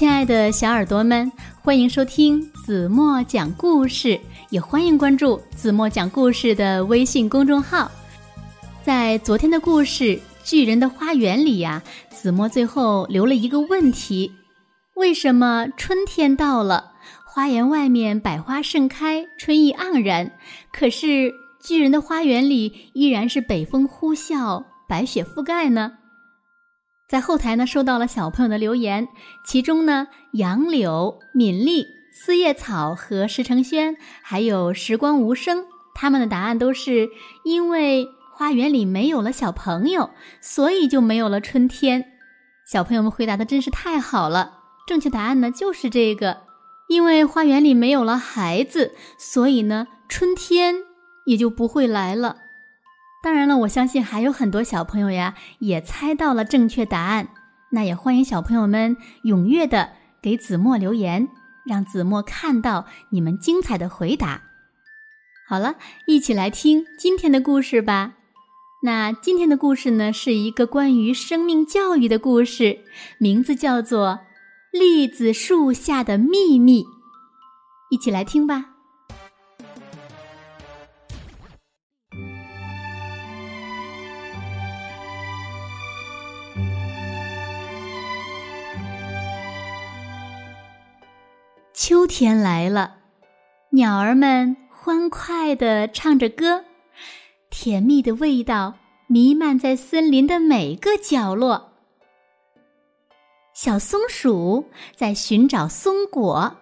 亲爱的小耳朵们，欢迎收听子墨讲故事，也欢迎关注子墨讲故事的微信公众号。在昨天的故事《巨人的花园》里呀，子墨最后留了一个问题：为什么春天到了，花园外面百花盛开，春意盎然，可是巨人的花园里依然是北风呼啸，白雪覆盖呢？在后台呢，收到了小朋友的留言，其中呢，杨柳、敏丽、四叶草和石成轩，还有时光无声，他们的答案都是因为花园里没有了小朋友，所以就没有了春天。小朋友们回答的真是太好了，正确答案呢就是这个，因为花园里没有了孩子，所以呢，春天也就不会来了。当然了，我相信还有很多小朋友呀也猜到了正确答案。那也欢迎小朋友们踊跃的给子墨留言，让子墨看到你们精彩的回答。好了，一起来听今天的故事吧。那今天的故事呢，是一个关于生命教育的故事，名字叫做《栗子树下的秘密》。一起来听吧。天来了，鸟儿们欢快地唱着歌，甜蜜的味道弥漫在森林的每个角落。小松鼠在寻找松果，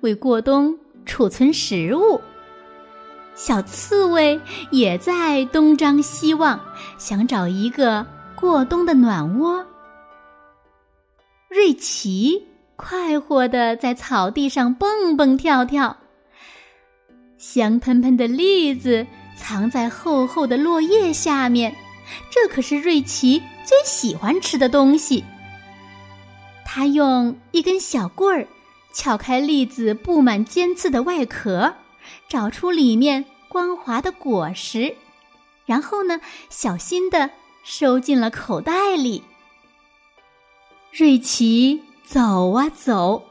为过冬储存食物。小刺猬也在东张西望，想找一个过冬的暖窝。瑞奇。快活的在草地上蹦蹦跳跳，香喷喷的栗子藏在厚厚的落叶下面，这可是瑞奇最喜欢吃的东西。他用一根小棍儿撬开栗子布满尖刺的外壳，找出里面光滑的果实，然后呢，小心的收进了口袋里。瑞奇。走啊走，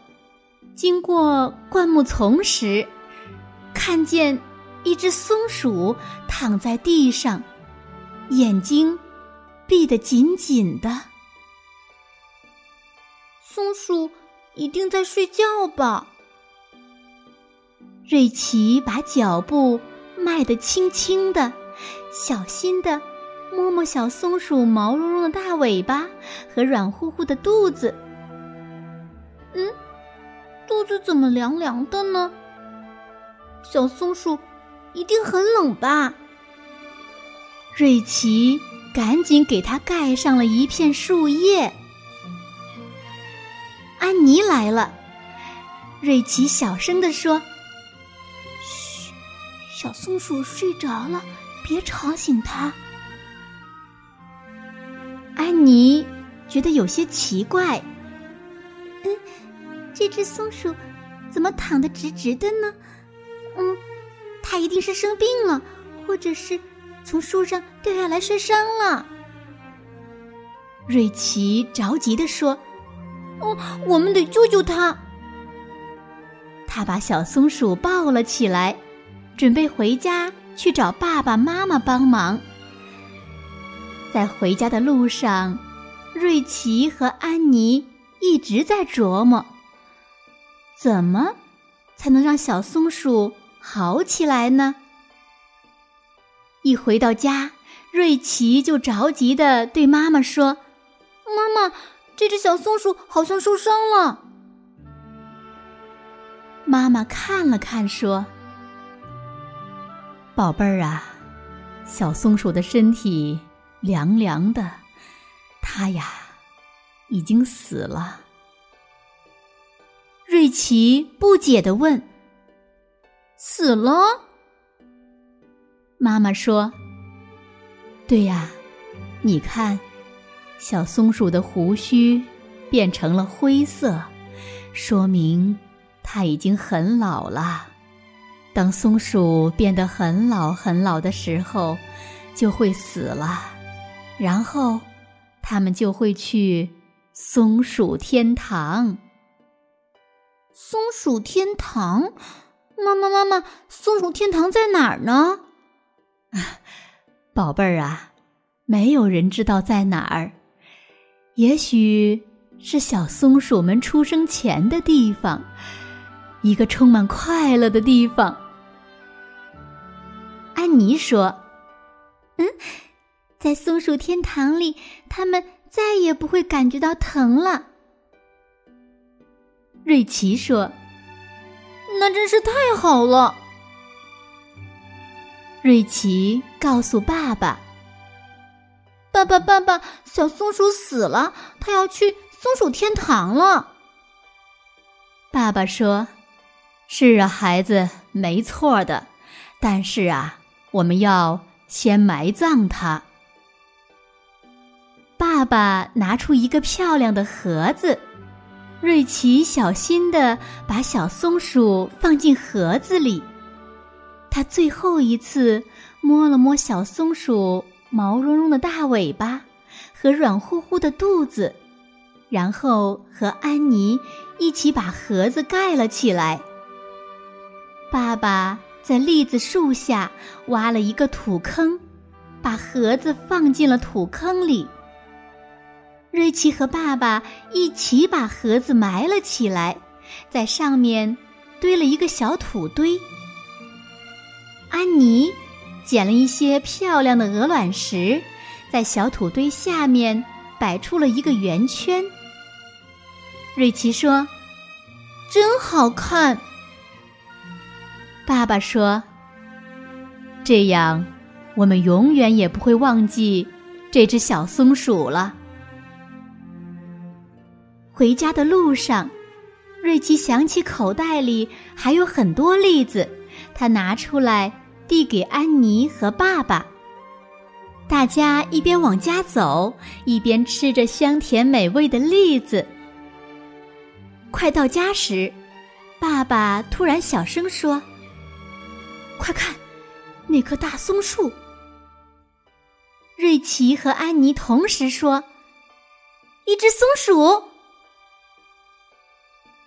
经过灌木丛时，看见一只松鼠躺在地上，眼睛闭得紧紧的。松鼠一定在睡觉吧？瑞奇把脚步迈得轻轻的，小心的摸摸小松鼠毛茸茸的大尾巴和软乎乎的肚子。肚子怎么凉凉的呢？小松鼠一定很冷吧？瑞奇赶紧给它盖上了一片树叶。安妮来了，瑞奇小声地说：“嘘，小松鼠睡着了，别吵醒它。”安妮觉得有些奇怪。这只松鼠怎么躺得直直的呢？嗯，它一定是生病了，或者是从树上掉下来摔伤了。瑞奇着急地说：“哦，我们得救救它！”他把小松鼠抱了起来，准备回家去找爸爸妈妈帮忙。在回家的路上，瑞奇和安妮一直在琢磨。怎么才能让小松鼠好起来呢？一回到家，瑞奇就着急的对妈妈说：“妈妈，这只小松鼠好像受伤了。”妈妈看了看，说：“宝贝儿啊，小松鼠的身体凉凉的，它呀已经死了。”瑞奇不解的问：“死了？”妈妈说：“对呀，你看，小松鼠的胡须变成了灰色，说明它已经很老了。当松鼠变得很老很老的时候，就会死了，然后它们就会去松鼠天堂。”松鼠天堂。妈妈，妈妈，松鼠天堂在哪儿呢？宝贝儿啊，没有人知道在哪儿。也许是小松鼠们出生前的地方，一个充满快乐的地方。安妮说：“嗯，在松鼠天堂里，他们再也不会感觉到疼了。”瑞奇说。那真是太好了。瑞奇告诉爸爸：“爸爸，爸爸，小松鼠死了，它要去松鼠天堂了。”爸爸说：“是啊，孩子，没错的。但是啊，我们要先埋葬它。”爸爸拿出一个漂亮的盒子。瑞奇小心地把小松鼠放进盒子里，他最后一次摸了摸小松鼠毛茸茸的大尾巴和软乎乎的肚子，然后和安妮一起把盒子盖了起来。爸爸在栗子树下挖了一个土坑，把盒子放进了土坑里。瑞奇和爸爸一起把盒子埋了起来，在上面堆了一个小土堆。安妮捡了一些漂亮的鹅卵石，在小土堆下面摆出了一个圆圈。瑞奇说：“真好看。”爸爸说：“这样，我们永远也不会忘记这只小松鼠了。”回家的路上，瑞奇想起口袋里还有很多栗子，他拿出来递给安妮和爸爸。大家一边往家走，一边吃着香甜美味的栗子。快到家时，爸爸突然小声说：“快看，那棵大松树！”瑞奇和安妮同时说：“一只松鼠。”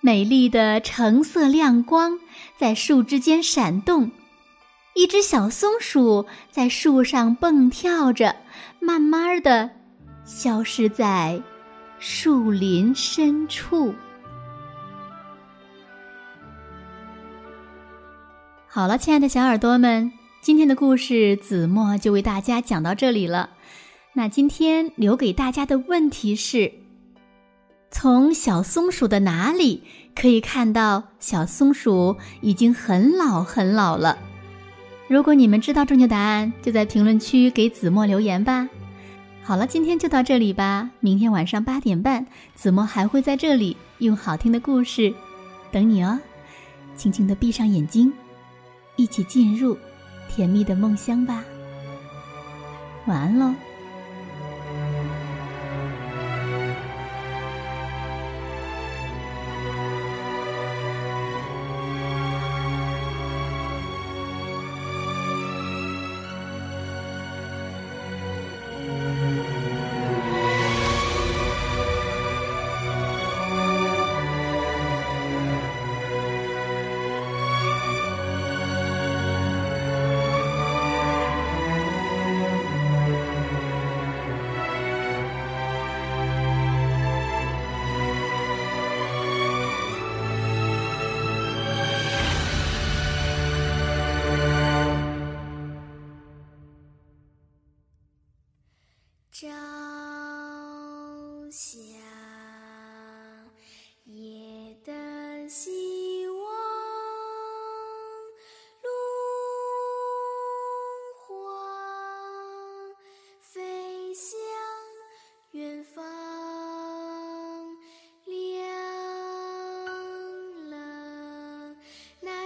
美丽的橙色亮光在树枝间闪动，一只小松鼠在树上蹦跳着，慢慢的消失在树林深处。好了，亲爱的小耳朵们，今天的故事子墨就为大家讲到这里了。那今天留给大家的问题是。从小松鼠的哪里可以看到小松鼠已经很老很老了？如果你们知道正确答案，就在评论区给子墨留言吧。好了，今天就到这里吧。明天晚上八点半，子墨还会在这里用好听的故事等你哦。轻轻的闭上眼睛，一起进入甜蜜的梦乡吧。晚安喽。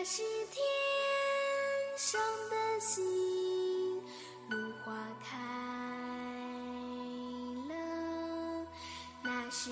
那是天上的星如花开了那是